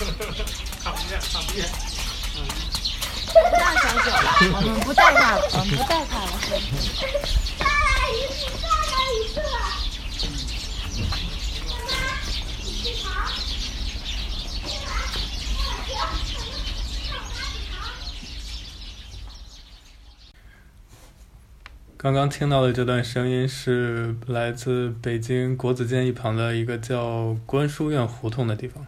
看不见小了我们不带他了我们不带他了。再来一再来一妈妈你去刚刚听到的这段声音是来自北京国子监一旁的一个叫观书院胡同的地方。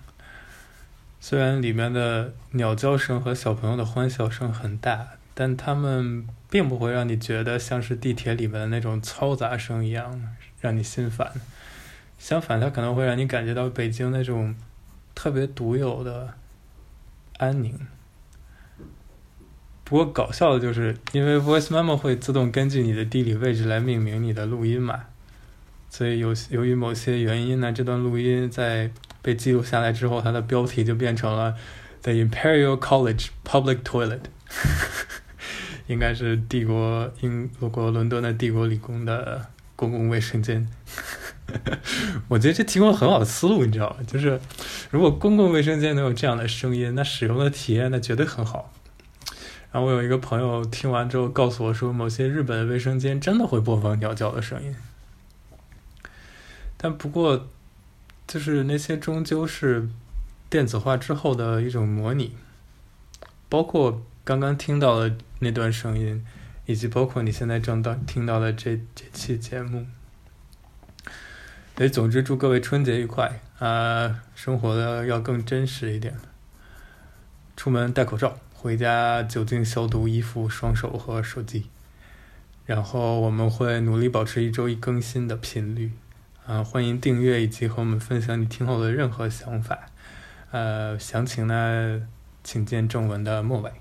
虽然里面的鸟叫声和小朋友的欢笑声很大，但它们并不会让你觉得像是地铁里面的那种嘈杂声一样让你心烦。相反，它可能会让你感觉到北京那种特别独有的安宁。不过搞笑的就是，因为 Voice Memo 会自动根据你的地理位置来命名你的录音嘛，所以有由于某些原因呢，这段录音在被记录下来之后，它的标题就变成了 The Imperial College Public Toilet，应该是帝国英国伦敦的帝国理工的公共卫生间。我觉得这提供了很好的思路，你知道吗？就是如果公共卫生间能有这样的声音，那使用的体验那绝对很好。然后我有一个朋友听完之后告诉我说，某些日本的卫生间真的会播放鸟叫的声音。但不过，就是那些终究是电子化之后的一种模拟，包括刚刚听到的那段声音，以及包括你现在正到听到的这这期节目。所以，总之祝各位春节愉快啊！生活的要更真实一点，出门戴口罩。回家酒精消毒衣服、双手和手机，然后我们会努力保持一周一更新的频率。啊，欢迎订阅以及和我们分享你听后的任何想法。呃，详情呢，请见正文的末尾。